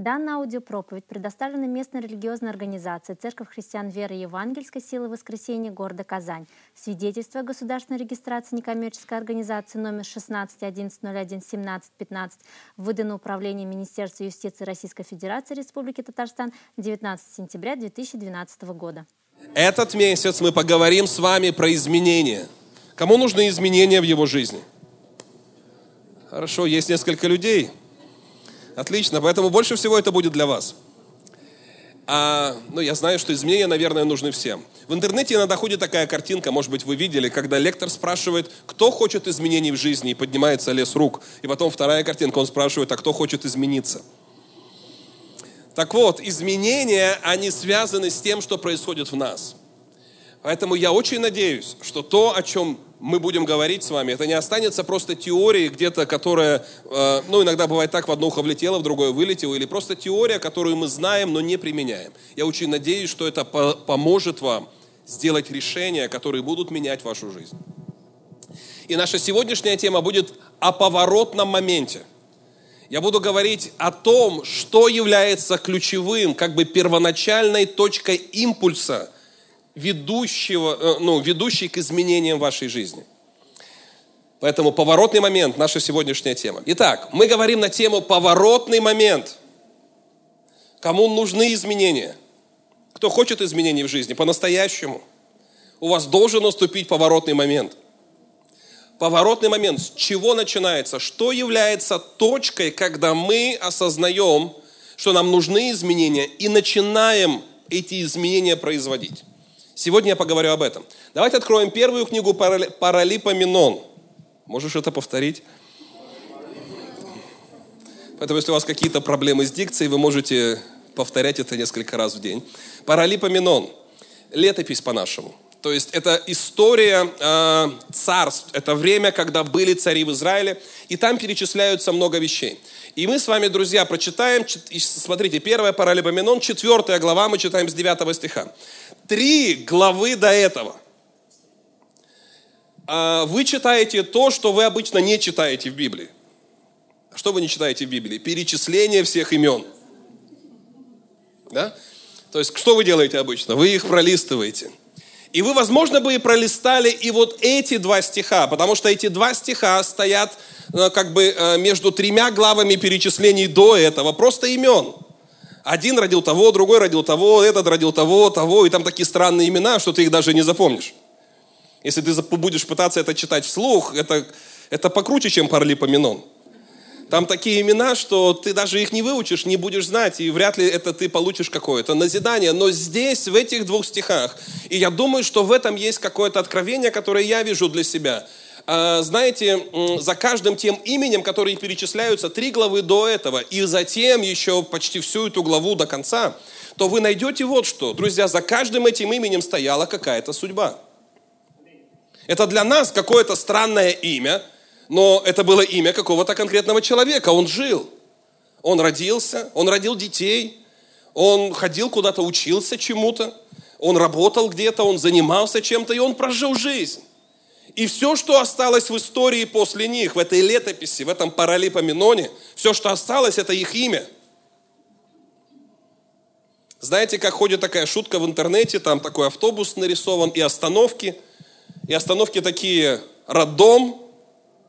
Данная аудиопроповедь предоставлена местной религиозной организацией Церковь христиан веры Евангельской силы воскресения города Казань. Свидетельство о государственной регистрации некоммерческой организации номер 16.11.01.17.15 выдано Управлением Министерства юстиции Российской Федерации Республики Татарстан 19 сентября 2012 года. Этот месяц мы поговорим с вами про изменения. Кому нужны изменения в его жизни? Хорошо, есть несколько людей – Отлично, поэтому больше всего это будет для вас. А, ну, я знаю, что изменения, наверное, нужны всем. В интернете иногда ходит такая картинка, может быть, вы видели, когда лектор спрашивает, кто хочет изменений в жизни, и поднимается лес рук. И потом вторая картинка, он спрашивает, а кто хочет измениться? Так вот, изменения, они связаны с тем, что происходит в нас. Поэтому я очень надеюсь, что то, о чем мы будем говорить с вами, это не останется просто теорией где-то, которая, э, ну, иногда бывает так, в одно ухо влетело, в другое вылетело, или просто теория, которую мы знаем, но не применяем. Я очень надеюсь, что это по поможет вам сделать решения, которые будут менять вашу жизнь. И наша сегодняшняя тема будет о поворотном моменте. Я буду говорить о том, что является ключевым, как бы первоначальной точкой импульса – ведущего, э, ну, ведущий к изменениям вашей жизни. Поэтому поворотный момент – наша сегодняшняя тема. Итак, мы говорим на тему поворотный момент. Кому нужны изменения? Кто хочет изменений в жизни по-настоящему? У вас должен наступить поворотный момент. Поворотный момент. С чего начинается? Что является точкой, когда мы осознаем, что нам нужны изменения и начинаем эти изменения производить? Сегодня я поговорю об этом. Давайте откроем первую книгу Паралипоменон. Можешь это повторить? Поэтому, если у вас какие-то проблемы с дикцией, вы можете повторять это несколько раз в день. Паралипоменон. Летопись по-нашему. То есть это история э, царств, это время, когда были цари в Израиле, и там перечисляются много вещей. И мы с вами, друзья, прочитаем, смотрите, первая Паралипоменон, четвертая глава, мы читаем с 9 стиха три главы до этого а, вы читаете то, что вы обычно не читаете в Библии. Что вы не читаете в Библии? Перечисление всех имен. Да? То есть, что вы делаете обычно? Вы их пролистываете. И вы, возможно, бы и пролистали и вот эти два стиха, потому что эти два стиха стоят э, как бы э, между тремя главами перечислений до этого, просто имен. Один родил того, другой родил того, этот родил того, того, и там такие странные имена, что ты их даже не запомнишь. Если ты будешь пытаться это читать вслух, это, это покруче, чем Парлипоменон. Там такие имена, что ты даже их не выучишь, не будешь знать, и вряд ли это ты получишь какое-то назидание. Но здесь, в этих двух стихах, и я думаю, что в этом есть какое-то откровение, которое я вижу для себя – знаете, за каждым тем именем, которые перечисляются три главы до этого, и затем еще почти всю эту главу до конца, то вы найдете вот что. Друзья, за каждым этим именем стояла какая-то судьба. Это для нас какое-то странное имя, но это было имя какого-то конкретного человека. Он жил, он родился, он родил детей, он ходил куда-то, учился чему-то, он работал где-то, он занимался чем-то, и он прожил жизнь. И все, что осталось в истории после них, в этой летописи, в этом паралипоменоне, все, что осталось, это их имя. Знаете, как ходит такая шутка в интернете, там такой автобус нарисован, и остановки. И остановки такие роддом,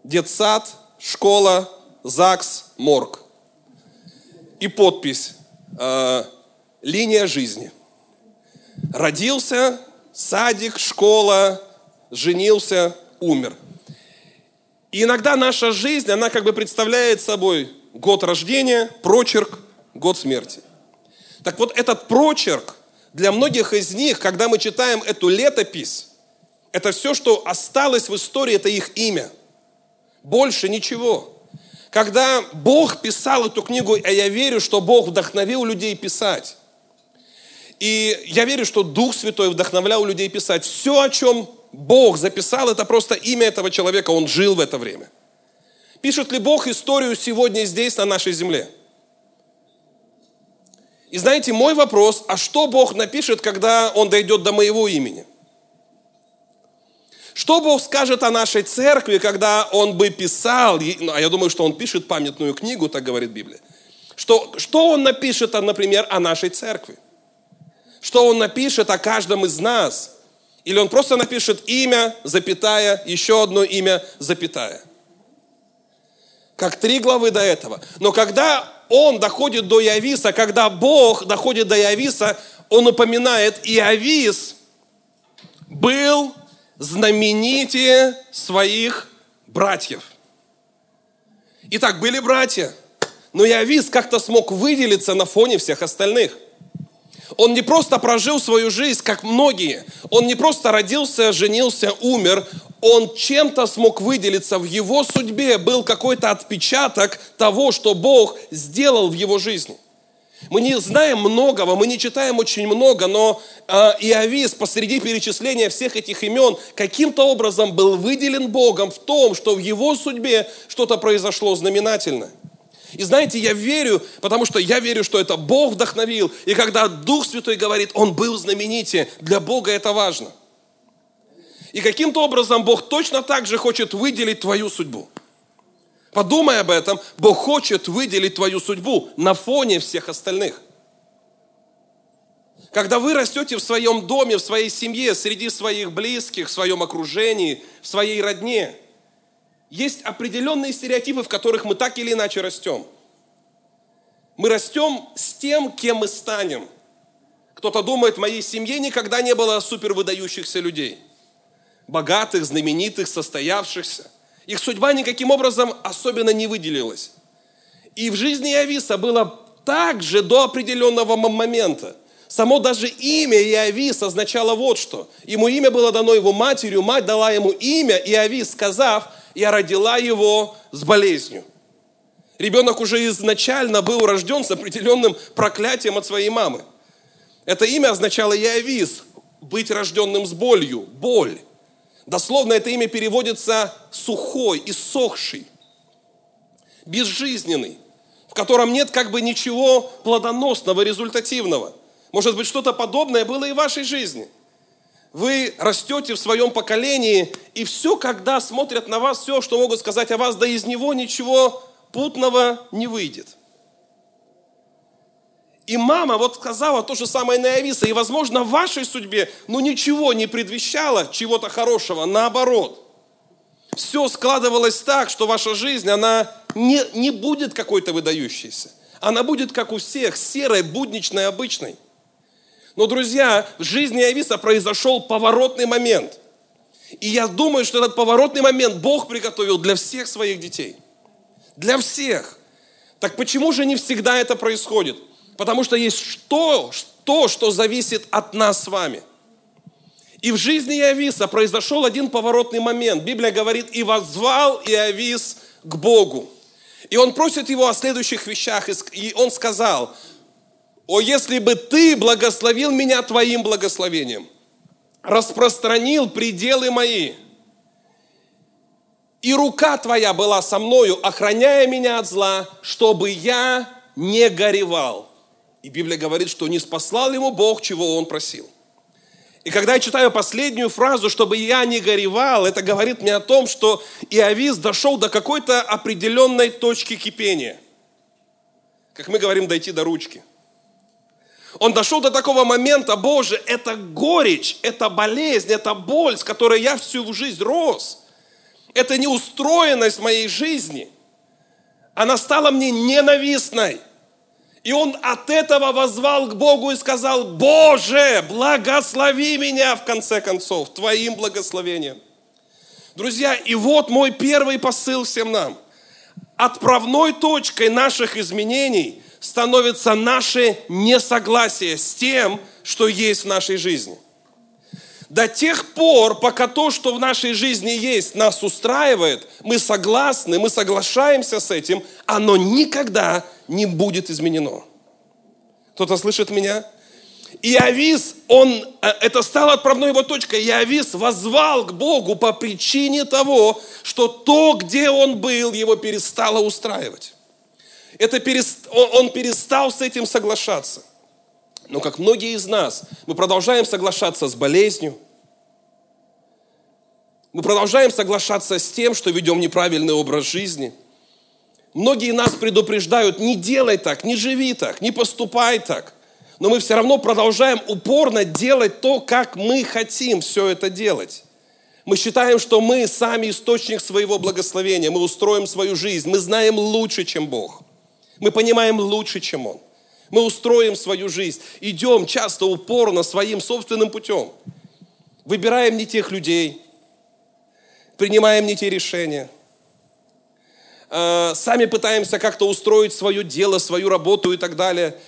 детсад, школа, ЗАГС, морг. И подпись э, «Линия жизни». Родился, садик, школа, женился, умер. И иногда наша жизнь, она как бы представляет собой год рождения, прочерк, год смерти. Так вот, этот прочерк для многих из них, когда мы читаем эту летопись, это все, что осталось в истории, это их имя. Больше ничего. Когда Бог писал эту книгу, а я верю, что Бог вдохновил людей писать. И я верю, что Дух Святой вдохновлял людей писать. Все, о чем Бог записал, это просто имя этого человека, он жил в это время. Пишет ли Бог историю сегодня здесь, на нашей земле? И знаете, мой вопрос, а что Бог напишет, когда Он дойдет до моего имени? Что Бог скажет о нашей церкви, когда Он бы писал, а я думаю, что Он пишет памятную книгу, так говорит Библия. Что, что он напишет, например, о нашей церкви? Что он напишет о каждом из нас? Или он просто напишет имя, запятая, еще одно имя, запятая? Как три главы до этого. Но когда он доходит до Иовиса, когда Бог доходит до Иовиса, он упоминает, Иовис был знаменитее своих братьев. Итак, были братья, но Иовис как-то смог выделиться на фоне всех остальных. Он не просто прожил свою жизнь, как многие. Он не просто родился, женился, умер. Он чем-то смог выделиться. В его судьбе был какой-то отпечаток того, что Бог сделал в его жизни. Мы не знаем многого, мы не читаем очень много, но э, Иовис посреди перечисления всех этих имен каким-то образом был выделен Богом в том, что в его судьбе что-то произошло знаменательное. И знаете, я верю, потому что я верю, что это Бог вдохновил. И когда Дух Святой говорит, Он был знаменитее, для Бога это важно. И каким-то образом Бог точно так же хочет выделить твою судьбу. Подумай об этом. Бог хочет выделить твою судьбу на фоне всех остальных. Когда вы растете в своем доме, в своей семье, среди своих близких, в своем окружении, в своей родне – есть определенные стереотипы, в которых мы так или иначе растем. Мы растем с тем, кем мы станем. Кто-то думает, в моей семье никогда не было супер выдающихся людей. Богатых, знаменитых, состоявшихся. Их судьба никаким образом особенно не выделилась. И в жизни Иовиса было так же до определенного момента. Само даже имя Иовис означало вот что. Ему имя было дано его матерью, мать дала ему имя Иовис, сказав – я родила его с болезнью. Ребенок уже изначально был рожден с определенным проклятием от своей мамы. Это имя означало Яовис, быть рожденным с болью, боль. Дословно это имя переводится сухой, иссохший, безжизненный, в котором нет как бы ничего плодоносного, результативного. Может быть, что-то подобное было и в вашей жизни – вы растете в своем поколении, и все, когда смотрят на вас, все, что могут сказать о вас, да из него ничего путного не выйдет. И мама вот сказала то же самое на Иовиса, и, возможно, в вашей судьбе, ну, ничего не предвещало чего-то хорошего, наоборот. Все складывалось так, что ваша жизнь, она не, не будет какой-то выдающейся. Она будет, как у всех, серой, будничной, обычной. Но, друзья, в жизни Иовиса произошел поворотный момент. И я думаю, что этот поворотный момент Бог приготовил для всех своих детей. Для всех. Так почему же не всегда это происходит? Потому что есть то, то, что зависит от нас с вами. И в жизни Иовиса произошел один поворотный момент. Библия говорит, и возвал Иовис к Богу. И он просит его о следующих вещах. И он сказал, о, если бы ты благословил меня твоим благословением, распространил пределы мои, и рука твоя была со мною, охраняя меня от зла, чтобы я не горевал. И Библия говорит, что не спаслал ему Бог, чего он просил. И когда я читаю последнюю фразу, чтобы я не горевал, это говорит мне о том, что Иовис дошел до какой-то определенной точки кипения. Как мы говорим, дойти до ручки. Он дошел до такого момента, Боже, это горечь, это болезнь, это боль, с которой я всю жизнь рос. Это неустроенность моей жизни. Она стала мне ненавистной. И он от этого возвал к Богу и сказал, Боже, благослови меня в конце концов, Твоим благословением. Друзья, и вот мой первый посыл всем нам. Отправной точкой наших изменений – становится наше несогласие с тем, что есть в нашей жизни. До тех пор, пока то, что в нашей жизни есть, нас устраивает, мы согласны, мы соглашаемся с этим, оно никогда не будет изменено. Кто-то слышит меня? Иовис, он, э, это стало отправной его точкой. Иовис возвал к Богу по причине того, что то, где он был, его перестало устраивать это перест... он перестал с этим соглашаться. Но как многие из нас, мы продолжаем соглашаться с болезнью, мы продолжаем соглашаться с тем, что ведем неправильный образ жизни. Многие нас предупреждают, не делай так, не живи так, не поступай так. Но мы все равно продолжаем упорно делать то, как мы хотим все это делать. Мы считаем, что мы сами источник своего благословения, мы устроим свою жизнь, мы знаем лучше, чем Бог. Мы понимаем лучше, чем Он. Мы устроим свою жизнь, идем часто упорно своим собственным путем. Выбираем не тех людей, принимаем не те решения. А, сами пытаемся как-то устроить свое дело, свою работу и так далее –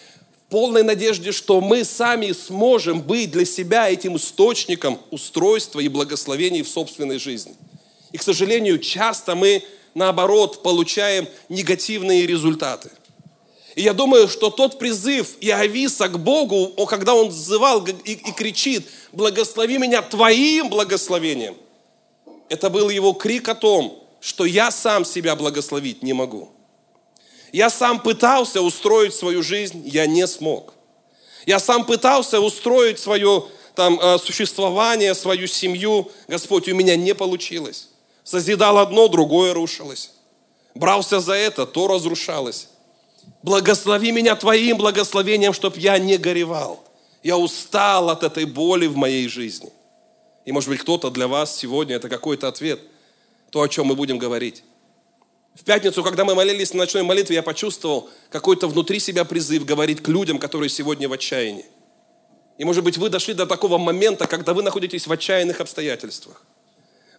полной надежде, что мы сами сможем быть для себя этим источником устройства и благословений в собственной жизни. И, к сожалению, часто мы, наоборот, получаем негативные результаты. И я думаю, что тот призыв Иовиса к Богу, когда он взывал и, и кричит, благослови меня твоим благословением, это был его крик о том, что я сам себя благословить не могу. Я сам пытался устроить свою жизнь, я не смог. Я сам пытался устроить свое там, э, существование, свою семью. Господь, у меня не получилось. Созидал одно, другое рушилось. Брался за это, то разрушалось. Благослови меня Твоим благословением, чтобы я не горевал. Я устал от этой боли в моей жизни. И может быть кто-то для вас сегодня это какой-то ответ, то, о чем мы будем говорить. В пятницу, когда мы молились на ночной молитве, я почувствовал какой-то внутри себя призыв говорить к людям, которые сегодня в отчаянии. И, может быть, вы дошли до такого момента, когда вы находитесь в отчаянных обстоятельствах.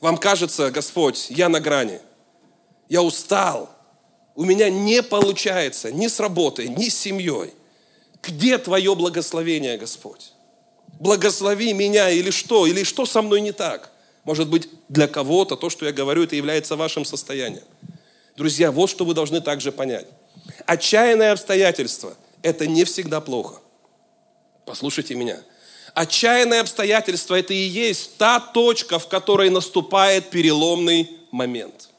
Вам кажется, Господь, я на грани, я устал, у меня не получается ни с работой, ни с семьей. Где Твое благословение, Господь? Благослови меня или что? Или что со мной не так? Может быть, для кого-то то, что я говорю, это является вашим состоянием. Друзья, вот что вы должны также понять. Отчаянные обстоятельства – это не всегда плохо. Послушайте меня. Отчаянные обстоятельства – это и есть та точка, в которой наступает переломный момент.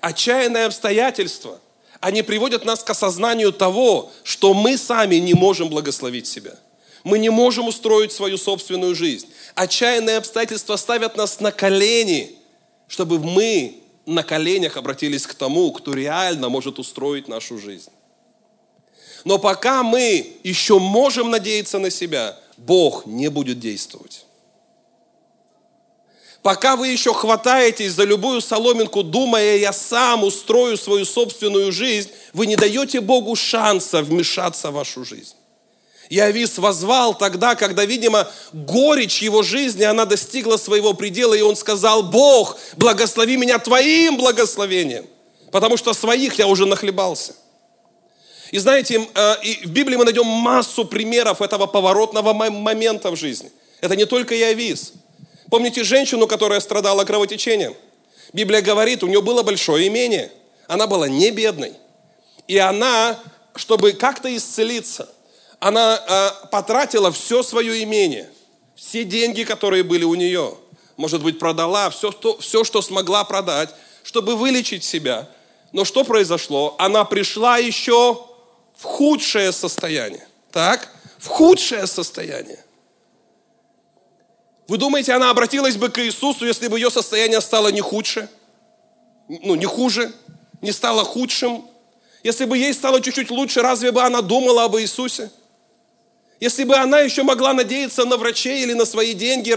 Отчаянные обстоятельства, они приводят нас к осознанию того, что мы сами не можем благословить себя. Мы не можем устроить свою собственную жизнь. Отчаянные обстоятельства ставят нас на колени, чтобы мы на коленях обратились к тому, кто реально может устроить нашу жизнь. Но пока мы еще можем надеяться на себя, Бог не будет действовать. Пока вы еще хватаетесь за любую соломинку, думая, я сам устрою свою собственную жизнь, вы не даете Богу шанса вмешаться в вашу жизнь. Иовис возвал тогда, когда, видимо, горечь его жизни, она достигла своего предела, и он сказал, Бог, благослови меня твоим благословением, потому что своих я уже нахлебался. И знаете, э, в Библии мы найдем массу примеров этого поворотного момента в жизни. Это не только Иовис. Помните женщину, которая страдала кровотечением? Библия говорит, у нее было большое имение. Она была не бедной. И она, чтобы как-то исцелиться, она э, потратила все свое имение, все деньги, которые были у нее. Может быть, продала все, что, все, что смогла продать, чтобы вылечить себя. Но что произошло? Она пришла еще в худшее состояние. Так? В худшее состояние. Вы думаете, она обратилась бы к Иисусу, если бы ее состояние стало не худше? Ну, не хуже? Не стало худшим? Если бы ей стало чуть-чуть лучше, разве бы она думала об Иисусе? Если бы она еще могла надеяться на врачей или на свои деньги,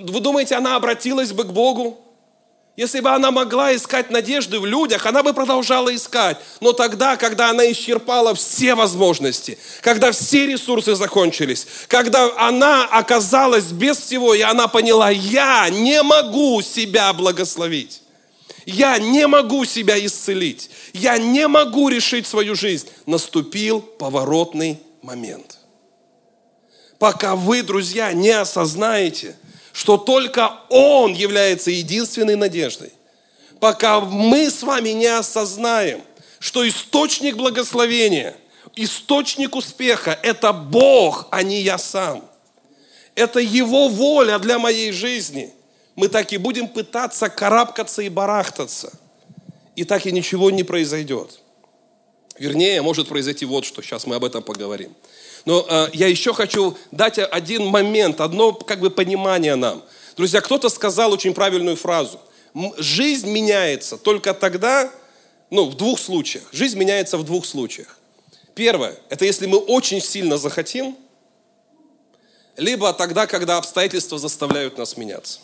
вы думаете, она обратилась бы к Богу? Если бы она могла искать надежды в людях, она бы продолжала искать. Но тогда, когда она исчерпала все возможности, когда все ресурсы закончились, когда она оказалась без всего, и она поняла, я не могу себя благословить. Я не могу себя исцелить. Я не могу решить свою жизнь. Наступил поворотный момент пока вы, друзья, не осознаете, что только Он является единственной надеждой, пока мы с вами не осознаем, что источник благословения, источник успеха – это Бог, а не я сам. Это Его воля для моей жизни. Мы так и будем пытаться карабкаться и барахтаться. И так и ничего не произойдет. Вернее, может произойти вот что. Сейчас мы об этом поговорим. Но э, я еще хочу дать один момент, одно как бы понимание нам. Друзья, кто-то сказал очень правильную фразу. жизнь меняется только тогда, ну, в двух случаях. Жизнь меняется в двух случаях. Первое, это если мы очень сильно захотим, либо тогда, когда обстоятельства заставляют нас меняться.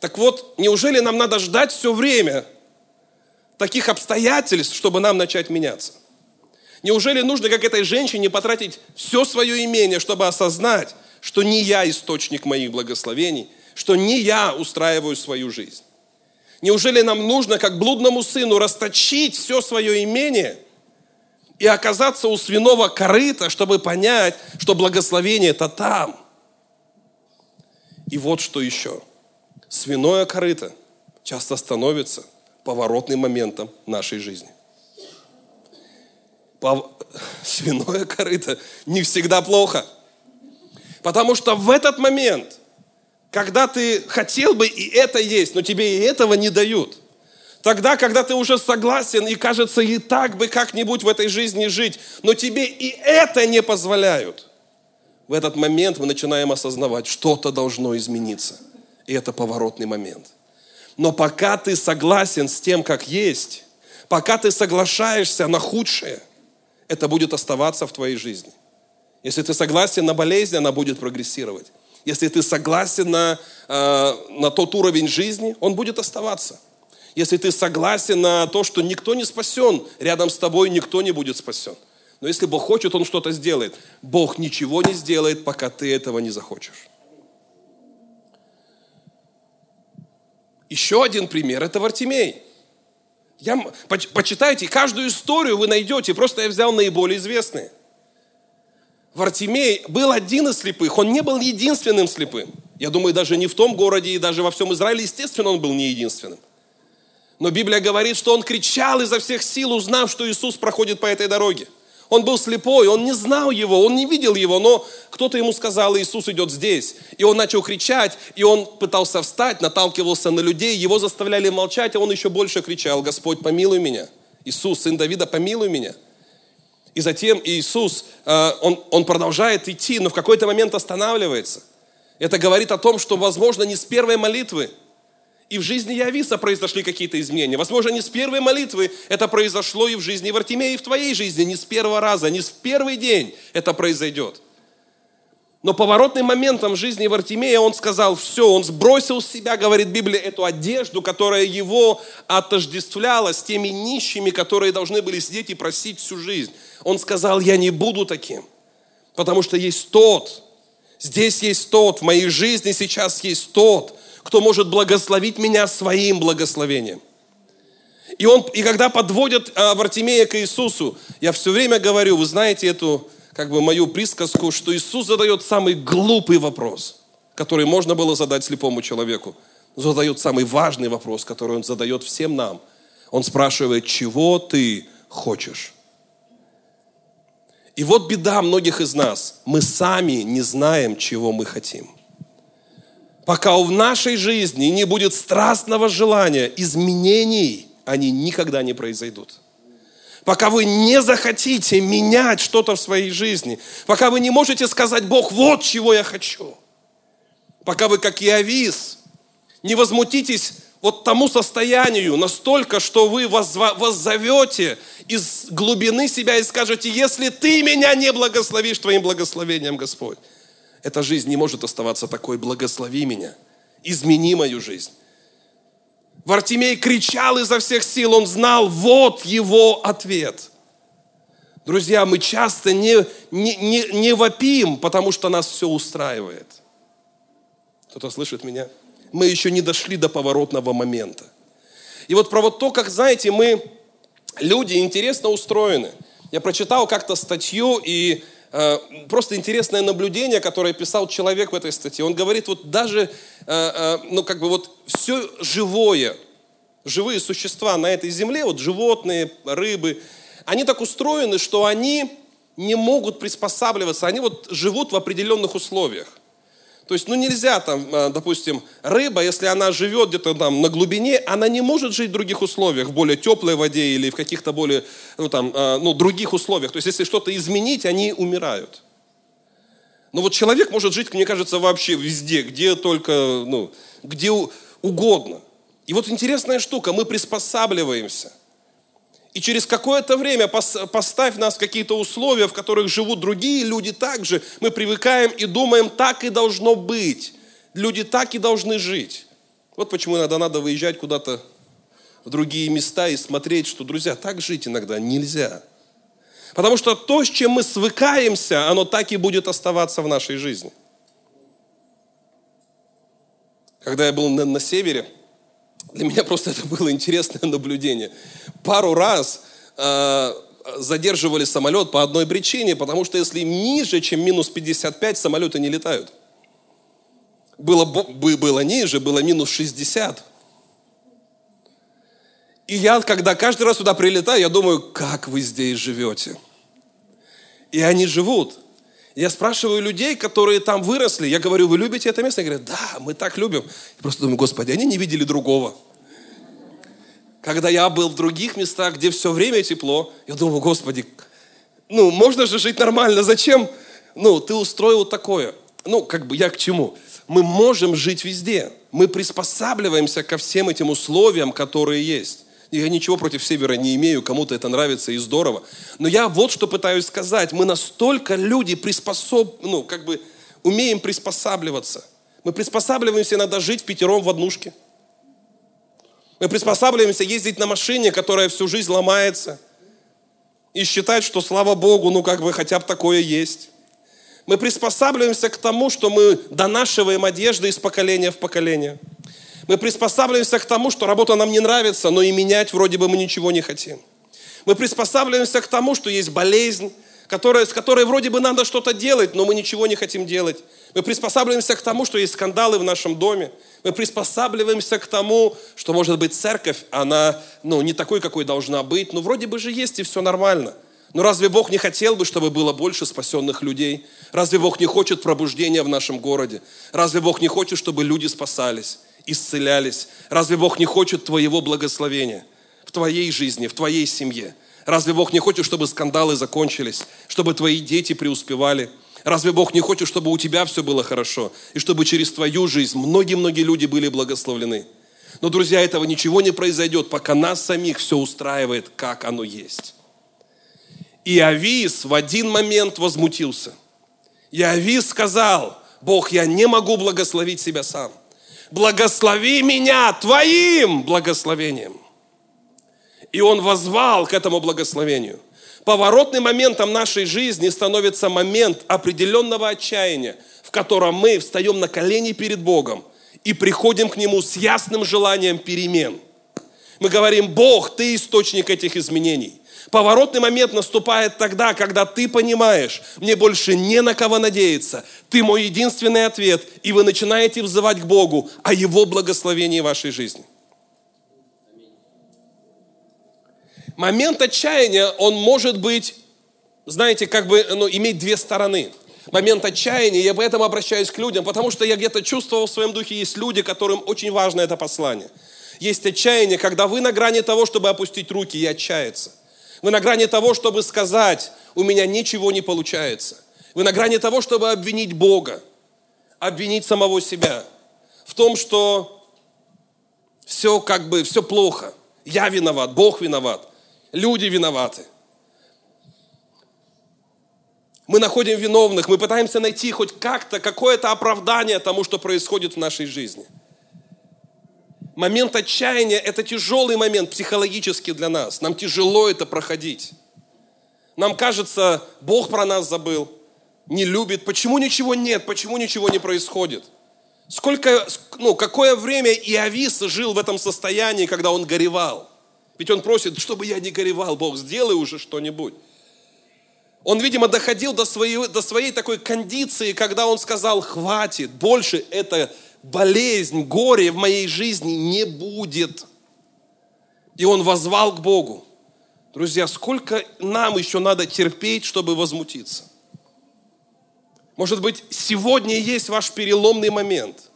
Так вот, неужели нам надо ждать все время таких обстоятельств, чтобы нам начать меняться? Неужели нужно, как этой женщине, потратить все свое имение, чтобы осознать, что не я источник моих благословений, что не я устраиваю свою жизнь? Неужели нам нужно, как блудному сыну, расточить все свое имение и оказаться у свиного корыта, чтобы понять, что благословение это там? И вот что еще. Свиное корыто часто становится поворотным моментом нашей жизни. Свиное корыто не всегда плохо. Потому что в этот момент, когда ты хотел бы и это есть, но тебе и этого не дают, тогда, когда ты уже согласен и кажется и так бы как-нибудь в этой жизни жить, но тебе и это не позволяют, в этот момент мы начинаем осознавать, что-то должно измениться. И это поворотный момент. Но пока ты согласен с тем, как есть, пока ты соглашаешься на худшее, это будет оставаться в твоей жизни. Если ты согласен на болезнь, она будет прогрессировать. Если ты согласен на, э, на тот уровень жизни, он будет оставаться. Если ты согласен на то, что никто не спасен, рядом с тобой никто не будет спасен. Но если Бог хочет, Он что-то сделает. Бог ничего не сделает, пока ты этого не захочешь. Еще один пример – это Вартимей. Я, почитайте, каждую историю вы найдете, просто я взял наиболее известные. Вартимей был один из слепых, он не был единственным слепым. Я думаю, даже не в том городе и даже во всем Израиле, естественно, он был не единственным. Но Библия говорит, что он кричал изо всех сил, узнав, что Иисус проходит по этой дороге. Он был слепой, он не знал его, он не видел его, но кто-то ему сказал, Иисус идет здесь. И он начал кричать, и он пытался встать, наталкивался на людей, его заставляли молчать, а он еще больше кричал, Господь, помилуй меня. Иисус, сын Давида, помилуй меня. И затем Иисус, э, он, он продолжает идти, но в какой-то момент останавливается. Это говорит о том, что, возможно, не с первой молитвы и в жизни Явиса произошли какие-то изменения. Возможно, не с первой молитвы это произошло и в жизни Вартимея, и в твоей жизни. Не с первого раза, не с первый день это произойдет. Но поворотным моментом жизни Вартимея он сказал, все, он сбросил с себя, говорит Библия, эту одежду, которая его отождествляла с теми нищими, которые должны были сидеть и просить всю жизнь. Он сказал, я не буду таким, потому что есть тот, здесь есть тот, в моей жизни сейчас есть тот, кто может благословить меня своим благословением. И, он, и когда подводят а, Вартимея к Иисусу, я все время говорю, вы знаете эту как бы мою присказку, что Иисус задает самый глупый вопрос, который можно было задать слепому человеку. Задает самый важный вопрос, который он задает всем нам. Он спрашивает, чего ты хочешь? И вот беда многих из нас. Мы сами не знаем, чего мы хотим. Пока в нашей жизни не будет страстного желания, изменений, они никогда не произойдут. Пока вы не захотите менять что-то в своей жизни, пока вы не можете сказать, Бог, вот чего я хочу, пока вы, как Иовис, не возмутитесь вот тому состоянию настолько, что вы воззовете из глубины себя и скажете, если ты меня не благословишь твоим благословением, Господь, эта жизнь не может оставаться такой, благослови меня, измени мою жизнь. Вартимей кричал изо всех сил, он знал, вот его ответ. Друзья, мы часто не, не, не, не вопим, потому что нас все устраивает. Кто-то слышит меня? Мы еще не дошли до поворотного момента. И вот про вот то, как, знаете, мы, люди, интересно устроены. Я прочитал как-то статью, и просто интересное наблюдение, которое писал человек в этой статье. Он говорит, вот даже, э, э, ну как бы вот все живое, живые существа на этой земле, вот животные, рыбы, они так устроены, что они не могут приспосабливаться, они вот живут в определенных условиях. То есть, ну нельзя там, а, допустим, рыба, если она живет где-то там на глубине, она не может жить в других условиях, в более теплой воде или в каких-то более, ну там, а, ну других условиях. То есть, если что-то изменить, они умирают. Но вот человек может жить, мне кажется, вообще везде, где только, ну, где угодно. И вот интересная штука, мы приспосабливаемся. И через какое-то время поставь нас в какие-то условия, в которых живут другие люди также, мы привыкаем и думаем, так и должно быть. Люди так и должны жить. Вот почему иногда надо выезжать куда-то в другие места и смотреть, что, друзья, так жить иногда нельзя. Потому что то, с чем мы свыкаемся, оно так и будет оставаться в нашей жизни. Когда я был на, на севере, для меня просто это было интересное наблюдение. Пару раз э, задерживали самолет по одной причине, потому что если ниже, чем минус 55, самолеты не летают. Было, было ниже, было минус 60. И я, когда каждый раз сюда прилетаю, я думаю, как вы здесь живете? И они живут. Я спрашиваю людей, которые там выросли, я говорю, вы любите это место? Они говорят, да, мы так любим. Я просто думаю, Господи, они не видели другого. Когда я был в других местах, где все время тепло, я думаю, Господи, ну, можно же жить нормально, зачем? Ну, ты устроил такое. Ну, как бы я к чему? Мы можем жить везде. Мы приспосабливаемся ко всем этим условиям, которые есть. Я ничего против севера не имею, кому-то это нравится и здорово. Но я вот что пытаюсь сказать. Мы настолько люди приспособ... ну, как бы умеем приспосабливаться. Мы приспосабливаемся иногда жить в пятером в однушке. Мы приспосабливаемся ездить на машине, которая всю жизнь ломается. И считать, что слава Богу, ну как бы хотя бы такое есть. Мы приспосабливаемся к тому, что мы донашиваем одежды из поколения в поколение. Мы приспосабливаемся к тому, что работа нам не нравится, но и менять вроде бы мы ничего не хотим. Мы приспосабливаемся к тому, что есть болезнь, которая, с которой вроде бы надо что-то делать, но мы ничего не хотим делать. Мы приспосабливаемся к тому, что есть скандалы в нашем доме. Мы приспосабливаемся к тому, что, может быть, церковь, она ну, не такой, какой должна быть, но вроде бы же есть и все нормально. Но разве Бог не хотел бы, чтобы было больше спасенных людей? Разве Бог не хочет пробуждения в нашем городе? Разве Бог не хочет, чтобы люди спасались? Исцелялись? Разве Бог не хочет твоего благословения в твоей жизни, в твоей семье? Разве Бог не хочет, чтобы скандалы закончились, чтобы твои дети преуспевали? Разве Бог не хочет, чтобы у тебя все было хорошо, и чтобы через твою жизнь многие-многие люди были благословлены? Но, друзья, этого ничего не произойдет, пока нас самих все устраивает, как оно есть. И Авис в один момент возмутился. И Авис сказал, Бог, я не могу благословить себя сам благослови меня твоим благословением. И он возвал к этому благословению. Поворотным моментом нашей жизни становится момент определенного отчаяния, в котором мы встаем на колени перед Богом и приходим к Нему с ясным желанием перемен. Мы говорим, Бог, Ты источник этих изменений. Поворотный момент наступает тогда, когда ты понимаешь, мне больше не на кого надеяться. Ты мой единственный ответ, и вы начинаете взывать к Богу о Его благословении в вашей жизни. Момент отчаяния, он может быть, знаете, как бы, ну, иметь две стороны. Момент отчаяния, я поэтому обращаюсь к людям, потому что я где-то чувствовал в своем духе, есть люди, которым очень важно это послание. Есть отчаяние, когда вы на грани того, чтобы опустить руки и отчаяться. Вы на грани того, чтобы сказать, у меня ничего не получается. Вы на грани того, чтобы обвинить Бога, обвинить самого себя в том, что все как бы, все плохо. Я виноват, Бог виноват, люди виноваты. Мы находим виновных, мы пытаемся найти хоть как-то какое-то оправдание тому, что происходит в нашей жизни – момент отчаяния – это тяжелый момент психологически для нас. Нам тяжело это проходить. Нам кажется, Бог про нас забыл, не любит. Почему ничего нет? Почему ничего не происходит? Сколько, ну, какое время Иовис жил в этом состоянии, когда он горевал? Ведь он просит, чтобы я не горевал, Бог, сделай уже что-нибудь. Он, видимо, доходил до своей, до своей такой кондиции, когда он сказал, хватит, больше это болезнь, горе в моей жизни не будет. И он возвал к Богу. Друзья, сколько нам еще надо терпеть, чтобы возмутиться? Может быть, сегодня есть ваш переломный момент,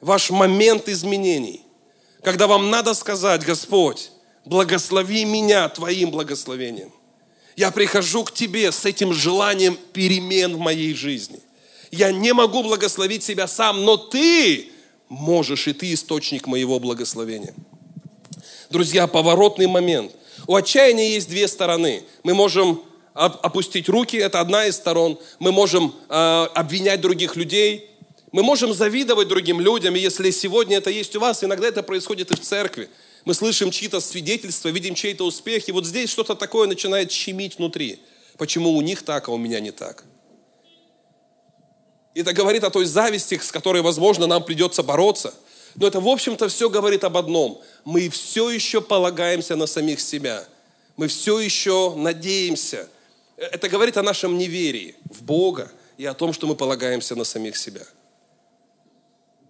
ваш момент изменений, когда вам надо сказать, Господь, благослови меня Твоим благословением. Я прихожу к Тебе с этим желанием перемен в моей жизни. Я не могу благословить себя сам, но Ты можешь, и ты источник моего благословения. Друзья, поворотный момент. У отчаяния есть две стороны. Мы можем опустить руки, это одна из сторон. Мы можем э, обвинять других людей. Мы можем завидовать другим людям. И если сегодня это есть у вас, иногда это происходит и в церкви. Мы слышим чьи-то свидетельства, видим чей-то успех, и вот здесь что-то такое начинает щемить внутри. Почему у них так, а у меня не так? Это говорит о той зависти, с которой, возможно, нам придется бороться. Но это, в общем-то, все говорит об одном. Мы все еще полагаемся на самих себя. Мы все еще надеемся. Это говорит о нашем неверии в Бога и о том, что мы полагаемся на самих себя.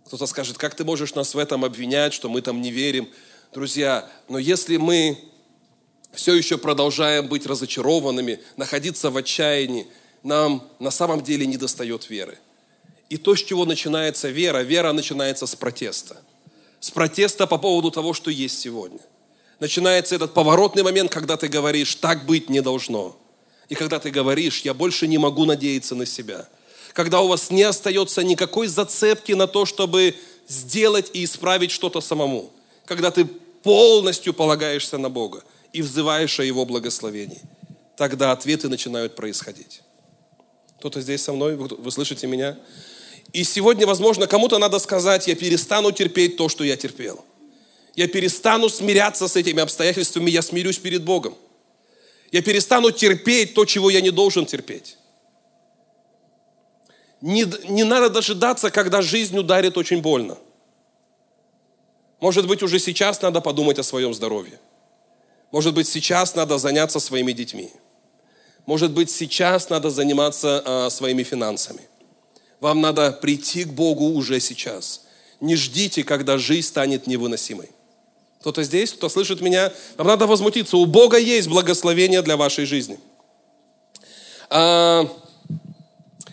Кто-то скажет, как ты можешь нас в этом обвинять, что мы там не верим. Друзья, но если мы все еще продолжаем быть разочарованными, находиться в отчаянии, нам на самом деле не достает веры. И то, с чего начинается вера, вера начинается с протеста. С протеста по поводу того, что есть сегодня. Начинается этот поворотный момент, когда ты говоришь, так быть не должно. И когда ты говоришь, я больше не могу надеяться на себя. Когда у вас не остается никакой зацепки на то, чтобы сделать и исправить что-то самому. Когда ты полностью полагаешься на Бога и взываешь о Его благословении. Тогда ответы начинают происходить. Кто-то здесь со мной? Вы слышите меня? И сегодня, возможно, кому-то надо сказать, я перестану терпеть то, что я терпел. Я перестану смиряться с этими обстоятельствами, я смирюсь перед Богом. Я перестану терпеть то, чего я не должен терпеть. Не, не надо дожидаться, когда жизнь ударит очень больно. Может быть, уже сейчас надо подумать о своем здоровье. Может быть, сейчас надо заняться своими детьми. Может быть, сейчас надо заниматься а, своими финансами. Вам надо прийти к Богу уже сейчас. Не ждите, когда жизнь станет невыносимой. Кто-то здесь, кто слышит меня, вам надо возмутиться. У Бога есть благословение для вашей жизни. А,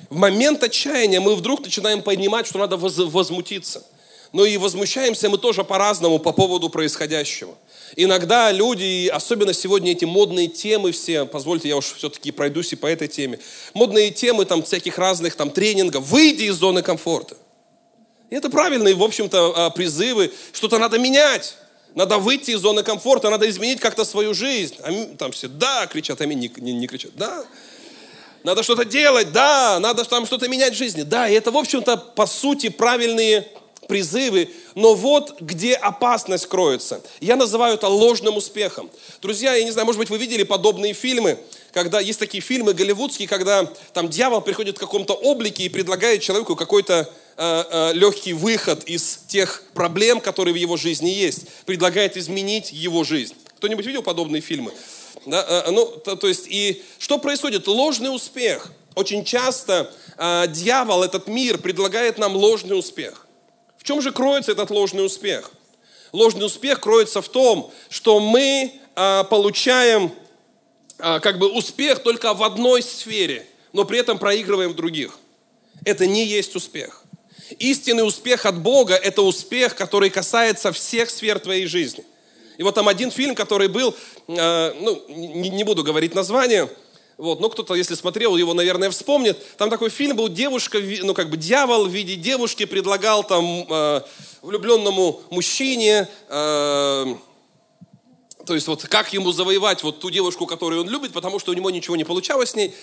в момент отчаяния мы вдруг начинаем понимать, что надо возмутиться. Но и возмущаемся мы тоже по-разному по поводу происходящего. Иногда люди, особенно сегодня эти модные темы все, позвольте, я уж все-таки пройдусь и по этой теме, модные темы там всяких разных там тренингов, выйди из зоны комфорта. И это правильные, в общем-то, а, призывы, что-то надо менять. Надо выйти из зоны комфорта, надо изменить как-то свою жизнь. Там все «да» кричат, аминь не, не, не кричат «да». Надо что-то делать, да, надо там что-то менять в жизни. Да, и это, в общем-то, по сути, правильные призывы, но вот где опасность кроется. Я называю это ложным успехом. Друзья, я не знаю, может быть, вы видели подобные фильмы, когда есть такие фильмы голливудские, когда там дьявол приходит в каком-то облике и предлагает человеку какой-то э, э, легкий выход из тех проблем, которые в его жизни есть, предлагает изменить его жизнь. Кто-нибудь видел подобные фильмы? Да, э, ну, то, то есть, и что происходит? Ложный успех. Очень часто э, дьявол, этот мир, предлагает нам ложный успех чем же кроется этот ложный успех? Ложный успех кроется в том, что мы а, получаем а, как бы успех только в одной сфере, но при этом проигрываем в других. Это не есть успех. Истинный успех от Бога – это успех, который касается всех сфер твоей жизни. И вот там один фильм, который был, э, ну, не, не буду говорить название, вот, ну, кто-то, если смотрел, его, наверное, вспомнит. Там такой фильм был, девушка, ну, как бы дьявол в виде девушки предлагал там э, влюбленному мужчине, э, то есть вот как ему завоевать вот ту девушку, которую он любит, потому что у него ничего не получалось с ней.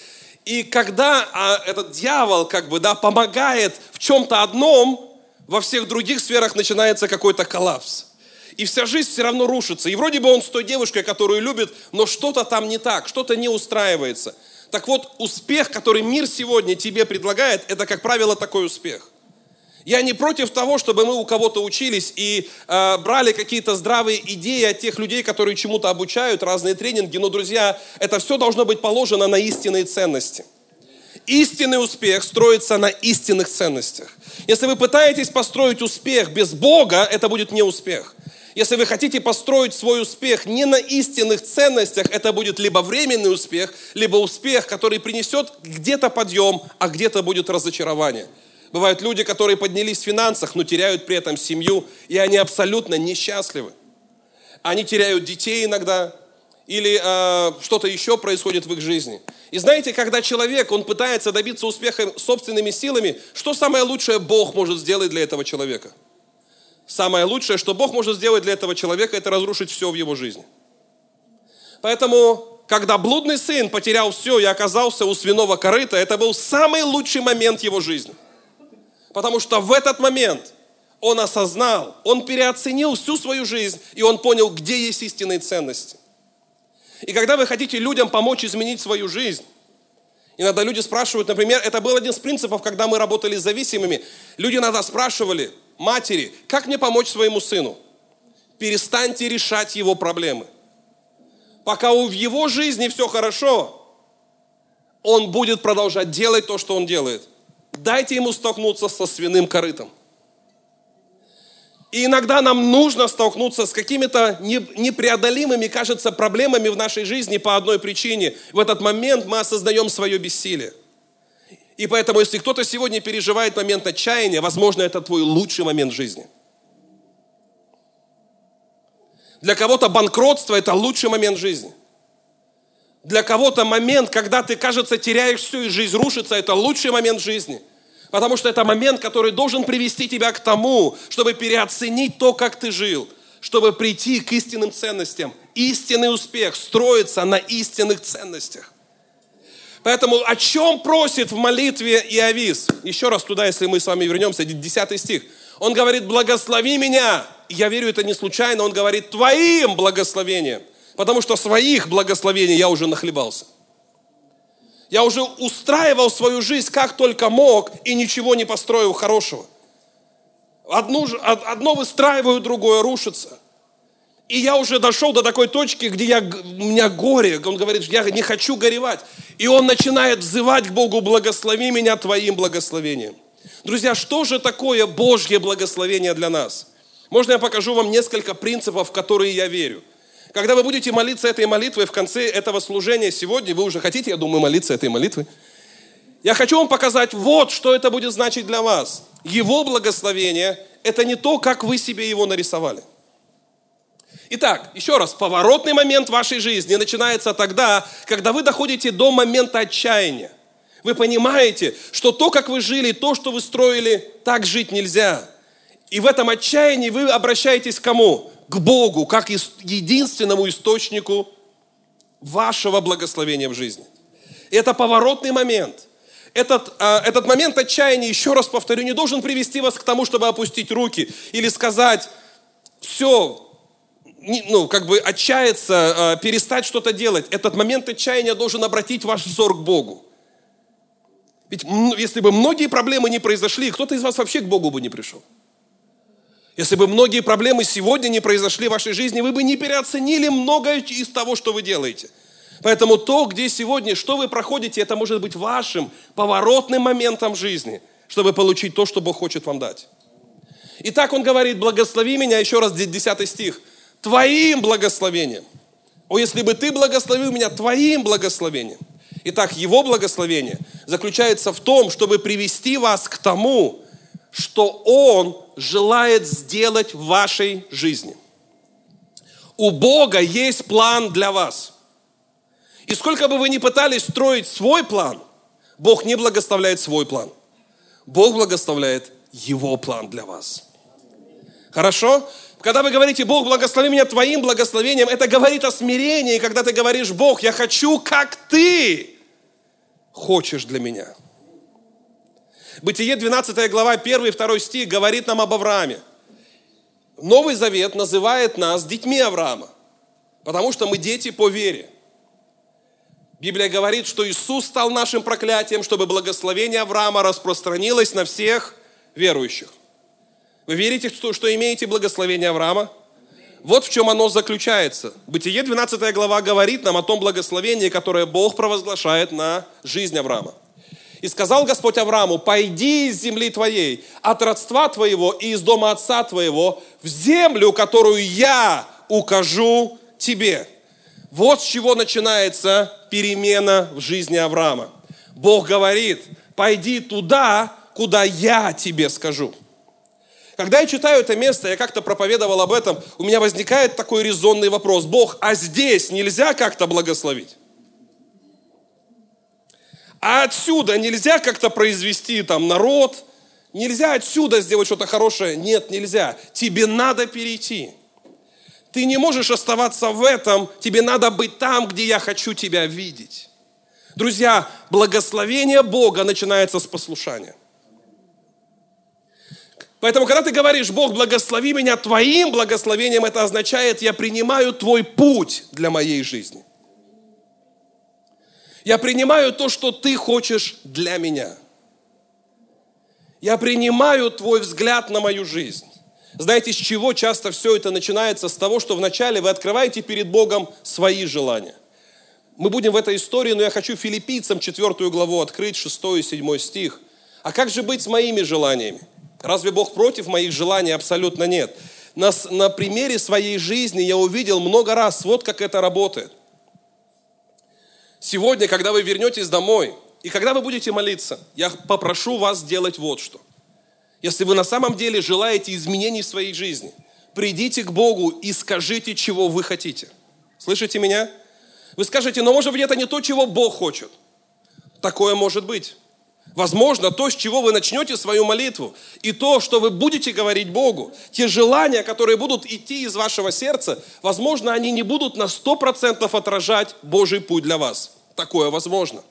И когда а, этот дьявол как бы, да, помогает в чем-то одном, во всех других сферах начинается какой-то коллапс и вся жизнь все равно рушится. И вроде бы он с той девушкой, которую любит, но что-то там не так, что-то не устраивается. Так вот, успех, который мир сегодня тебе предлагает, это, как правило, такой успех. Я не против того, чтобы мы у кого-то учились и э, брали какие-то здравые идеи от тех людей, которые чему-то обучают, разные тренинги, но, друзья, это все должно быть положено на истинные ценности. Истинный успех строится на истинных ценностях. Если вы пытаетесь построить успех без Бога, это будет не успех. Если вы хотите построить свой успех не на истинных ценностях, это будет либо временный успех, либо успех, который принесет где-то подъем, а где-то будет разочарование. Бывают люди, которые поднялись в финансах, но теряют при этом семью, и они абсолютно несчастливы. Они теряют детей иногда, или э, что-то еще происходит в их жизни. И знаете, когда человек, он пытается добиться успеха собственными силами, что самое лучшее Бог может сделать для этого человека – самое лучшее, что Бог может сделать для этого человека, это разрушить все в его жизни. Поэтому, когда блудный сын потерял все и оказался у свиного корыта, это был самый лучший момент его жизни. Потому что в этот момент он осознал, он переоценил всю свою жизнь, и он понял, где есть истинные ценности. И когда вы хотите людям помочь изменить свою жизнь, иногда люди спрашивают, например, это был один из принципов, когда мы работали с зависимыми, люди иногда спрашивали, матери, как мне помочь своему сыну? Перестаньте решать его проблемы. Пока в его жизни все хорошо, он будет продолжать делать то, что он делает. Дайте ему столкнуться со свиным корытом. И иногда нам нужно столкнуться с какими-то непреодолимыми, кажется, проблемами в нашей жизни по одной причине. В этот момент мы осознаем свое бессилие. И поэтому, если кто-то сегодня переживает момент отчаяния, возможно, это твой лучший момент жизни. Для кого-то банкротство – это лучший момент жизни. Для кого-то момент, когда ты, кажется, теряешь все и жизнь рушится, это лучший момент жизни – Потому что это момент, который должен привести тебя к тому, чтобы переоценить то, как ты жил, чтобы прийти к истинным ценностям. Истинный успех строится на истинных ценностях. Поэтому о чем просит в молитве Иовис? Еще раз туда, если мы с вами вернемся, 10 стих. Он говорит, благослови меня. Я верю, это не случайно. Он говорит, твоим благословением. Потому что своих благословений я уже нахлебался. Я уже устраивал свою жизнь как только мог и ничего не построил хорошего. Одну, одно выстраиваю, другое рушится. И я уже дошел до такой точки, где я, у меня горе. Он говорит, я не хочу горевать. И он начинает взывать к Богу, благослови меня твоим благословением. Друзья, что же такое Божье благословение для нас? Можно я покажу вам несколько принципов, в которые я верю – когда вы будете молиться этой молитвой в конце этого служения сегодня, вы уже хотите, я думаю, молиться этой молитвой. Я хочу вам показать вот, что это будет значить для вас. Его благословение – это не то, как вы себе его нарисовали. Итак, еще раз, поворотный момент вашей жизни начинается тогда, когда вы доходите до момента отчаяния. Вы понимаете, что то, как вы жили, то, что вы строили, так жить нельзя. И в этом отчаянии вы обращаетесь к кому? к Богу, как единственному источнику вашего благословения в жизни. И это поворотный момент. Этот, а, этот момент отчаяния, еще раз повторю, не должен привести вас к тому, чтобы опустить руки или сказать, все, ну, как бы отчаяться, а, перестать что-то делать. Этот момент отчаяния должен обратить ваш взор к Богу. Ведь если бы многие проблемы не произошли, кто-то из вас вообще к Богу бы не пришел. Если бы многие проблемы сегодня не произошли в вашей жизни, вы бы не переоценили многое из того, что вы делаете. Поэтому то, где сегодня, что вы проходите, это может быть вашим поворотным моментом жизни, чтобы получить то, что Бог хочет вам дать. Итак, он говорит, благослови меня, еще раз 10 стих, твоим благословением. О, если бы ты благословил меня твоим благословением. Итак, его благословение заключается в том, чтобы привести вас к тому, что Он желает сделать в вашей жизни. У Бога есть план для вас. И сколько бы вы ни пытались строить свой план, Бог не благословляет свой план. Бог благословляет Его план для вас. Хорошо? Когда вы говорите, Бог, благослови меня Твоим благословением, это говорит о смирении, когда ты говоришь, Бог, я хочу, как Ты хочешь для меня. Бытие 12 глава, 1 и 2 стих говорит нам об Аврааме. Новый Завет называет нас детьми Авраама, потому что мы дети по вере. Библия говорит, что Иисус стал нашим проклятием, чтобы благословение Авраама распространилось на всех верующих. Вы верите, что, имеете благословение Авраама? Вот в чем оно заключается. Бытие 12 глава говорит нам о том благословении, которое Бог провозглашает на жизнь Авраама. И сказал Господь Аврааму, пойди из земли твоей, от родства твоего и из дома отца твоего, в землю, которую я укажу тебе. Вот с чего начинается перемена в жизни Авраама. Бог говорит, пойди туда, куда я тебе скажу. Когда я читаю это место, я как-то проповедовал об этом, у меня возникает такой резонный вопрос. Бог, а здесь нельзя как-то благословить? А отсюда нельзя как-то произвести там народ, Нельзя отсюда сделать что-то хорошее. Нет, нельзя. Тебе надо перейти. Ты не можешь оставаться в этом. Тебе надо быть там, где я хочу тебя видеть. Друзья, благословение Бога начинается с послушания. Поэтому, когда ты говоришь, Бог, благослови меня твоим благословением, это означает, я принимаю твой путь для моей жизни. Я принимаю то, что ты хочешь для меня. Я принимаю твой взгляд на мою жизнь. Знаете, с чего часто все это начинается? С того, что вначале вы открываете перед Богом свои желания. Мы будем в этой истории, но я хочу филиппийцам четвертую главу открыть, 6 и 7 стих. А как же быть с моими желаниями? Разве Бог против моих желаний? Абсолютно нет. На, на примере своей жизни я увидел много раз, вот как это работает. Сегодня, когда вы вернетесь домой, и когда вы будете молиться, я попрошу вас сделать вот что. Если вы на самом деле желаете изменений в своей жизни, придите к Богу и скажите, чего вы хотите. Слышите меня? Вы скажете, но может быть это не то, чего Бог хочет. Такое может быть. Возможно, то, с чего вы начнете свою молитву, и то, что вы будете говорить Богу, те желания, которые будут идти из вашего сердца, возможно, они не будут на 100% отражать Божий путь для вас. Такое возможно.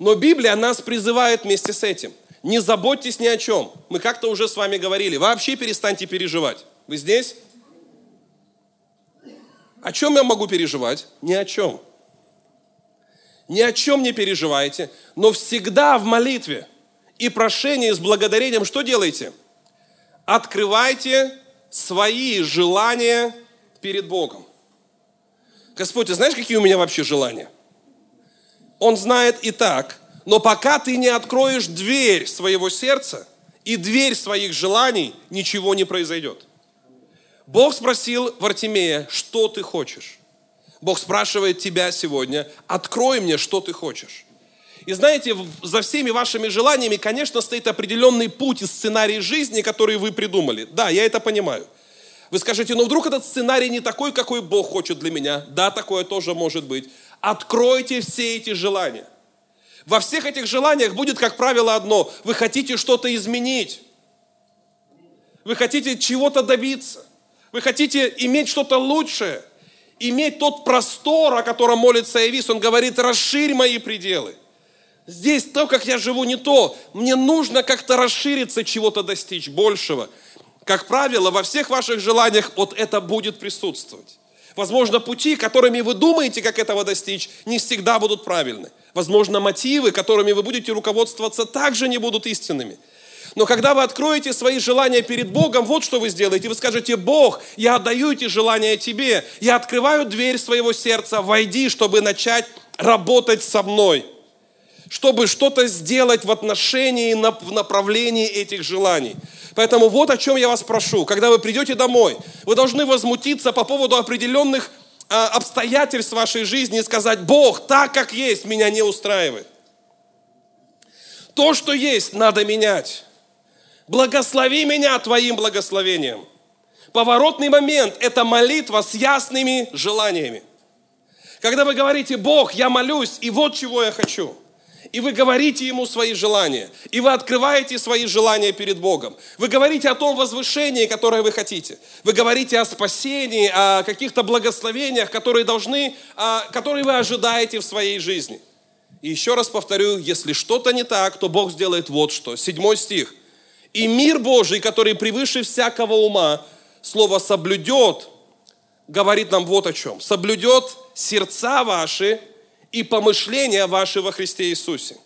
Но Библия нас призывает вместе с этим. Не заботьтесь ни о чем. Мы как-то уже с вами говорили. Вообще перестаньте переживать. Вы здесь? О чем я могу переживать? Ни о чем. Ни о чем не переживайте, но всегда в молитве и прошении с благодарением что делайте? Открывайте свои желания перед Богом. Господь, ты знаешь, какие у меня вообще желания? Он знает и так, но пока ты не откроешь дверь своего сердца и дверь своих желаний, ничего не произойдет. Бог спросил Вартимея, что ты хочешь? Бог спрашивает тебя сегодня, открой мне, что ты хочешь. И знаете, за всеми вашими желаниями, конечно, стоит определенный путь и сценарий жизни, который вы придумали. Да, я это понимаю. Вы скажете, но вдруг этот сценарий не такой, какой Бог хочет для меня. Да, такое тоже может быть. Откройте все эти желания. Во всех этих желаниях будет, как правило, одно. Вы хотите что-то изменить. Вы хотите чего-то добиться. Вы хотите иметь что-то лучшее. Иметь тот простор, о котором молится Эвис. Он говорит, расширь мои пределы. Здесь то, как я живу, не то. Мне нужно как-то расшириться, чего-то достичь большего. Как правило, во всех ваших желаниях вот это будет присутствовать. Возможно, пути, которыми вы думаете, как этого достичь, не всегда будут правильны. Возможно, мотивы, которыми вы будете руководствоваться, также не будут истинными. Но когда вы откроете свои желания перед Богом, вот что вы сделаете. Вы скажете, Бог, я отдаю эти желания Тебе. Я открываю дверь своего сердца, войди, чтобы начать работать со мной. Чтобы что-то сделать в отношении, в направлении этих желаний. Поэтому вот о чем я вас прошу. Когда вы придете домой, вы должны возмутиться по поводу определенных а, обстоятельств вашей жизни и сказать, Бог, так как есть, меня не устраивает. То, что есть, надо менять. Благослови меня Твоим благословением. Поворотный момент – это молитва с ясными желаниями. Когда вы говорите, Бог, я молюсь, и вот чего я хочу – и вы говорите Ему свои желания, и вы открываете свои желания перед Богом. Вы говорите о том возвышении, которое вы хотите. Вы говорите о спасении, о каких-то благословениях, которые должны, а, которые вы ожидаете в своей жизни. И еще раз повторю, если что-то не так, то Бог сделает вот что. Седьмой стих. «И мир Божий, который превыше всякого ума, слово соблюдет, говорит нам вот о чем. Соблюдет сердца ваши и помышления ваши во Христе Иисусе.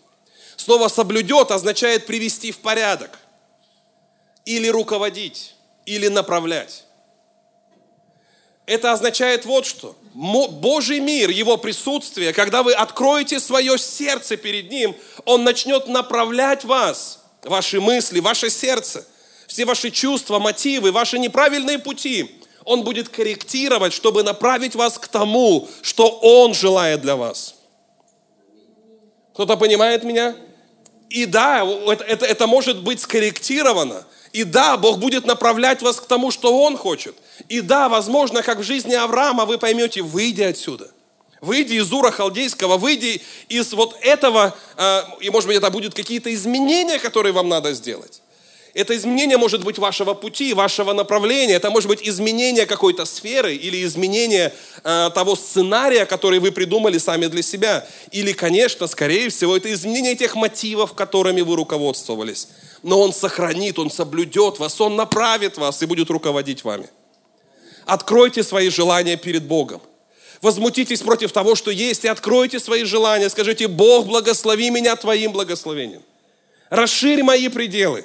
Слово «соблюдет» означает привести в порядок, или руководить, или направлять. Это означает вот что. Божий мир, Его присутствие, когда вы откроете свое сердце перед Ним, Он начнет направлять вас, ваши мысли, ваше сердце, все ваши чувства, мотивы, ваши неправильные пути. Он будет корректировать, чтобы направить вас к тому, что Он желает для вас. Кто-то понимает меня? И да, это, это, это может быть скорректировано. И да, Бог будет направлять вас к тому, что Он хочет. И да, возможно, как в жизни Авраама, вы поймете, выйди отсюда. Выйди из Ура Халдейского, выйди из вот этого, э, и может быть это будут какие-то изменения, которые вам надо сделать. Это изменение может быть вашего пути, вашего направления. Это может быть изменение какой-то сферы или изменение э, того сценария, который вы придумали сами для себя. Или, конечно, скорее всего, это изменение тех мотивов, которыми вы руководствовались. Но Он сохранит, Он соблюдет вас, Он направит вас и будет руководить вами. Откройте свои желания перед Богом. Возмутитесь против того, что есть, и откройте свои желания. Скажите, Бог, благослови меня Твоим благословением. Расширь мои пределы.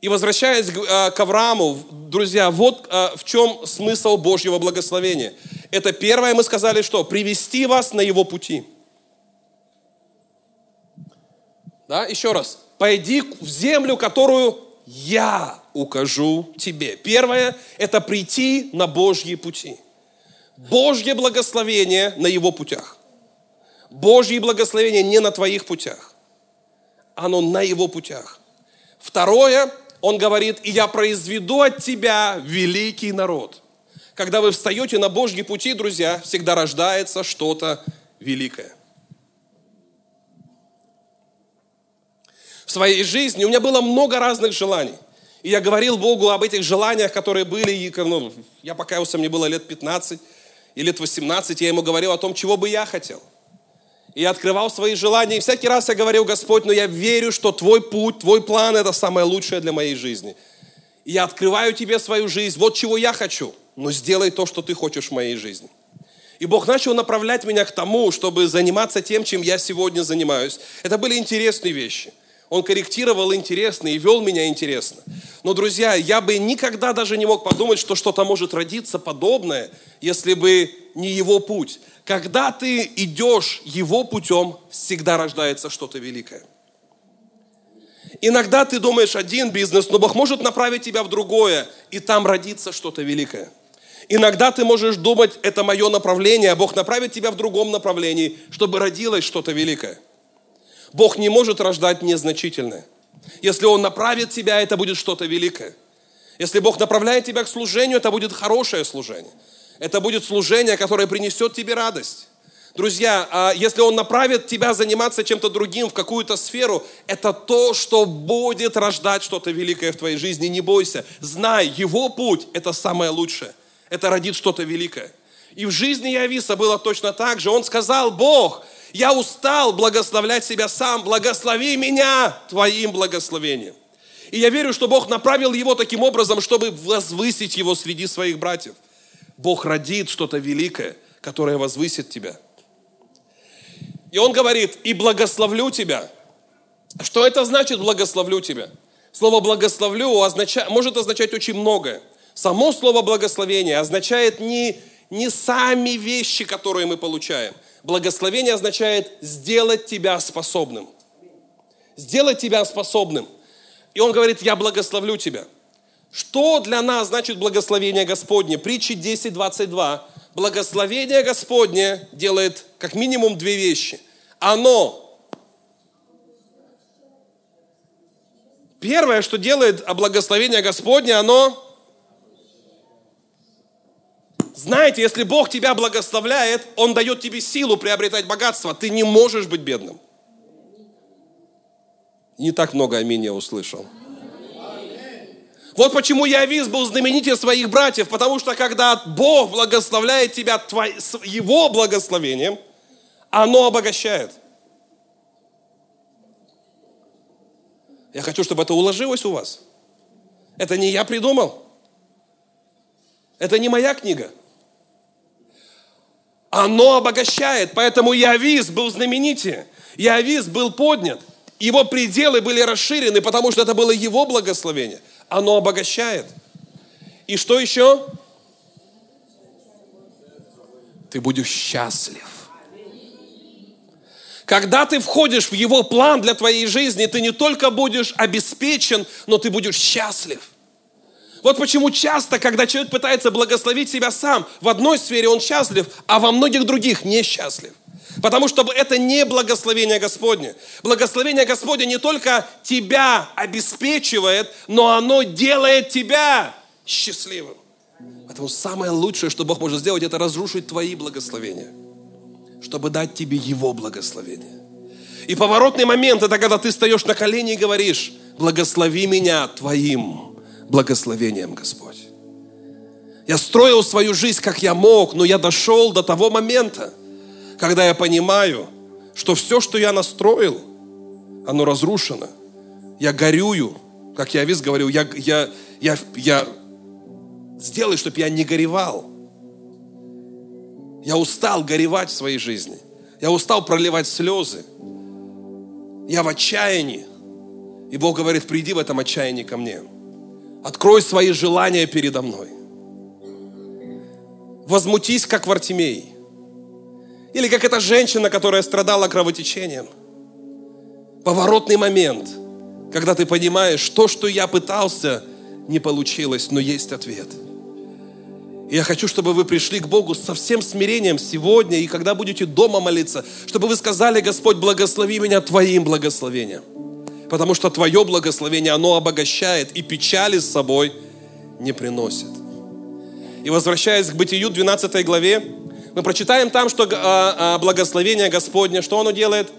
И возвращаясь к э, Аврааму, друзья, вот э, в чем смысл Божьего благословения. Это первое, мы сказали, что? Привести вас на его пути. Да, еще раз. Пойди в землю, которую я укажу тебе. Первое – это прийти на Божьи пути. Божье благословение на его путях. Божье благословение не на твоих путях. Оно на его путях. Второе – он говорит, и я произведу от тебя великий народ. Когда вы встаете на Божьи пути, друзья, всегда рождается что-то великое. В своей жизни у меня было много разных желаний. И я говорил Богу об этих желаниях, которые были, и, ну, я покаялся, мне было лет 15 и лет 18, я ему говорил о том, чего бы я хотел – и я открывал свои желания. И всякий раз я говорил, Господь, но я верю, что Твой путь, Твой план – это самое лучшее для моей жизни. И я открываю Тебе свою жизнь. Вот чего я хочу. Но сделай то, что Ты хочешь в моей жизни. И Бог начал направлять меня к тому, чтобы заниматься тем, чем я сегодня занимаюсь. Это были интересные вещи. Он корректировал интересно и вел меня интересно. Но, друзья, я бы никогда даже не мог подумать, что что-то может родиться подобное, если бы не его путь. Когда ты идешь его путем, всегда рождается что-то великое. Иногда ты думаешь один бизнес, но Бог может направить тебя в другое, и там родится что-то великое. Иногда ты можешь думать, это мое направление, а Бог направит тебя в другом направлении, чтобы родилось что-то великое. Бог не может рождать незначительное. Если Он направит тебя, это будет что-то великое. Если Бог направляет тебя к служению, это будет хорошее служение. Это будет служение, которое принесет тебе радость. Друзья, а если Он направит тебя заниматься чем-то другим в какую-то сферу, это то, что будет рождать что-то великое в твоей жизни. Не бойся. Знай, Его путь – это самое лучшее. Это родит что-то великое. И в жизни Явиса было точно так же. Он сказал, Бог, я устал благословлять себя сам, благослови меня Твоим благословением. И я верю, что Бог направил его таким образом, чтобы возвысить его среди своих братьев. Бог родит что-то великое, которое возвысит тебя. И он говорит, и благословлю тебя. Что это значит благословлю тебя? Слово благословлю означает, может означать очень многое. Само слово благословение означает не, не сами вещи, которые мы получаем. Благословение означает сделать тебя способным. Сделать тебя способным. И он говорит, я благословлю тебя. Что для нас значит благословение Господне? Притчи 10, 22. Благословение Господне делает как минимум две вещи. Оно Первое, что делает благословение Господне, оно знаете, если Бог тебя благословляет, Он дает тебе силу приобретать богатство, ты не можешь быть бедным. Не так много аминь я услышал. Вот почему Явис был знаменитее своих братьев, потому что когда Бог благословляет тебя Его благословением, оно обогащает. Я хочу, чтобы это уложилось у вас. Это не я придумал. Это не моя книга. Оно обогащает, поэтому Явис был знаменитее. Явис был поднят. Его пределы были расширены, потому что это было его благословение – оно обогащает. И что еще? Ты будешь счастлив. Когда ты входишь в Его план для твоей жизни, ты не только будешь обеспечен, но ты будешь счастлив. Вот почему часто, когда человек пытается благословить себя сам, в одной сфере он счастлив, а во многих других несчастлив. Потому что это не благословение Господне. Благословение Господне не только тебя обеспечивает, но оно делает тебя счастливым. Поэтому самое лучшее, что Бог может сделать, это разрушить твои благословения, чтобы дать тебе Его благословение. И поворотный момент – это когда ты встаешь на колени и говоришь, Благослови меня Твоим благословением, Господь. Я строил свою жизнь, как я мог, но я дошел до того момента, когда я понимаю, что все, что я настроил, оно разрушено. Я горюю, как я весь говорил, я, я, я, я сделай, чтобы я не горевал. Я устал горевать в своей жизни. Я устал проливать слезы. Я в отчаянии. И Бог говорит, приди в этом отчаянии ко мне. Открой свои желания передо мной. Возмутись, как Вартимей. Или как эта женщина, которая страдала кровотечением. Поворотный момент, когда ты понимаешь, то, что я пытался, не получилось, но есть ответ – и я хочу, чтобы вы пришли к Богу со всем смирением сегодня, и когда будете дома молиться, чтобы вы сказали, Господь, благослови меня Твоим благословением. Потому что Твое благословение, оно обогащает и печали с собой не приносит. И возвращаясь к Бытию 12 главе, мы прочитаем там, что а, а, благословение Господне, что оно делает?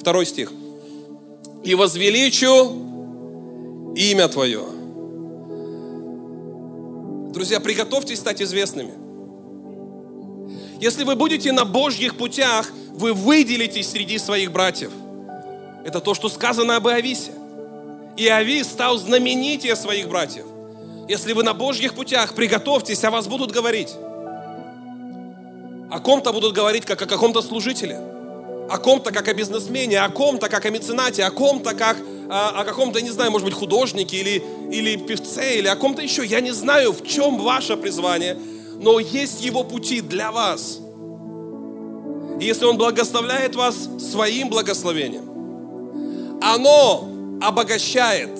Второй стих. «И возвеличу имя Твое». Друзья, приготовьтесь стать известными. Если вы будете на Божьих путях, вы выделитесь среди своих братьев. Это то, что сказано об Иовисе. Иовис стал знаменитее своих братьев. Если вы на Божьих путях, приготовьтесь, о вас будут говорить. О ком-то будут говорить, как о каком-то служителе. О ком-то, как о бизнесмене. О ком-то, как о меценате. О ком-то, как о, о каком-то, не знаю, может быть, художнике или, или певце, или о ком-то еще. Я не знаю, в чем ваше призвание, но есть его пути для вас. И если он благословляет вас своим благословением, оно обогащает,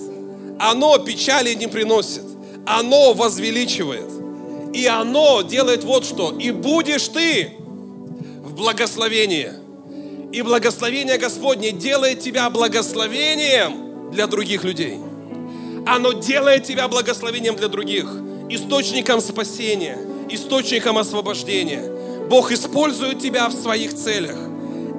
оно печали не приносит, оно возвеличивает. И оно делает вот что. И будешь ты в благословении – и благословение Господне делает тебя благословением для других людей. Оно делает тебя благословением для других, источником спасения, источником освобождения. Бог использует тебя в своих целях.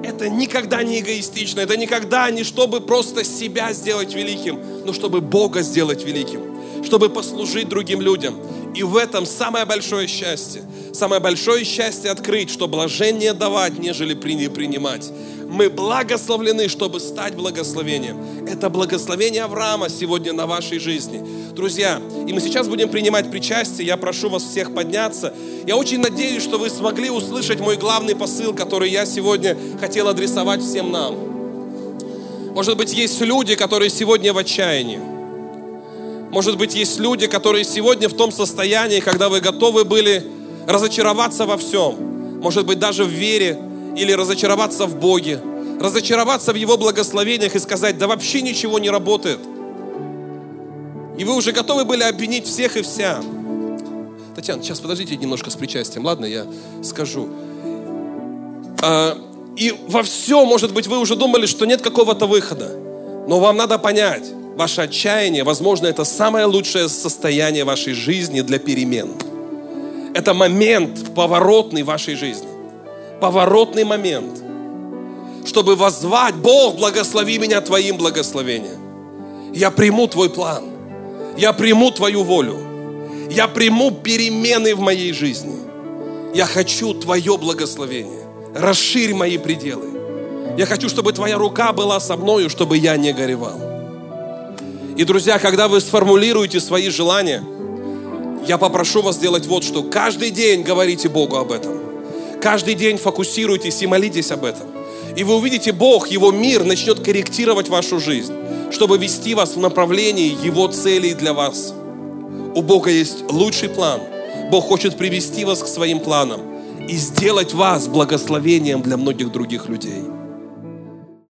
Это никогда не эгоистично, это никогда не чтобы просто себя сделать великим, но чтобы Бога сделать великим, чтобы послужить другим людям. И в этом самое большое счастье. Самое большое счастье открыть, что блажение давать, нежели принимать. Мы благословлены, чтобы стать благословением. Это благословение Авраама сегодня на вашей жизни. Друзья, и мы сейчас будем принимать причастие. Я прошу вас всех подняться. Я очень надеюсь, что вы смогли услышать мой главный посыл, который я сегодня хотел адресовать всем нам. Может быть, есть люди, которые сегодня в отчаянии. Может быть, есть люди, которые сегодня в том состоянии, когда вы готовы были разочароваться во всем. Может быть, даже в вере или разочароваться в Боге. Разочароваться в Его благословениях и сказать, да вообще ничего не работает. И вы уже готовы были обвинить всех и вся. Татьяна, сейчас подождите немножко с причастием, ладно, я скажу. А, и во всем, может быть, вы уже думали, что нет какого-то выхода. Но вам надо понять, ваше отчаяние, возможно, это самое лучшее состояние вашей жизни для перемен. Это момент поворотный вашей жизни. Поворотный момент. Чтобы воззвать, Бог, благослови меня Твоим благословением. Я приму Твой план. Я приму Твою волю. Я приму перемены в моей жизни. Я хочу Твое благословение. Расширь мои пределы. Я хочу, чтобы Твоя рука была со мною, чтобы я не горевал. И, друзья, когда вы сформулируете свои желания, я попрошу вас сделать вот что. Каждый день говорите Богу об этом. Каждый день фокусируйтесь и молитесь об этом. И вы увидите, Бог, Его мир начнет корректировать вашу жизнь, чтобы вести вас в направлении Его целей для вас. У Бога есть лучший план. Бог хочет привести вас к своим планам и сделать вас благословением для многих других людей.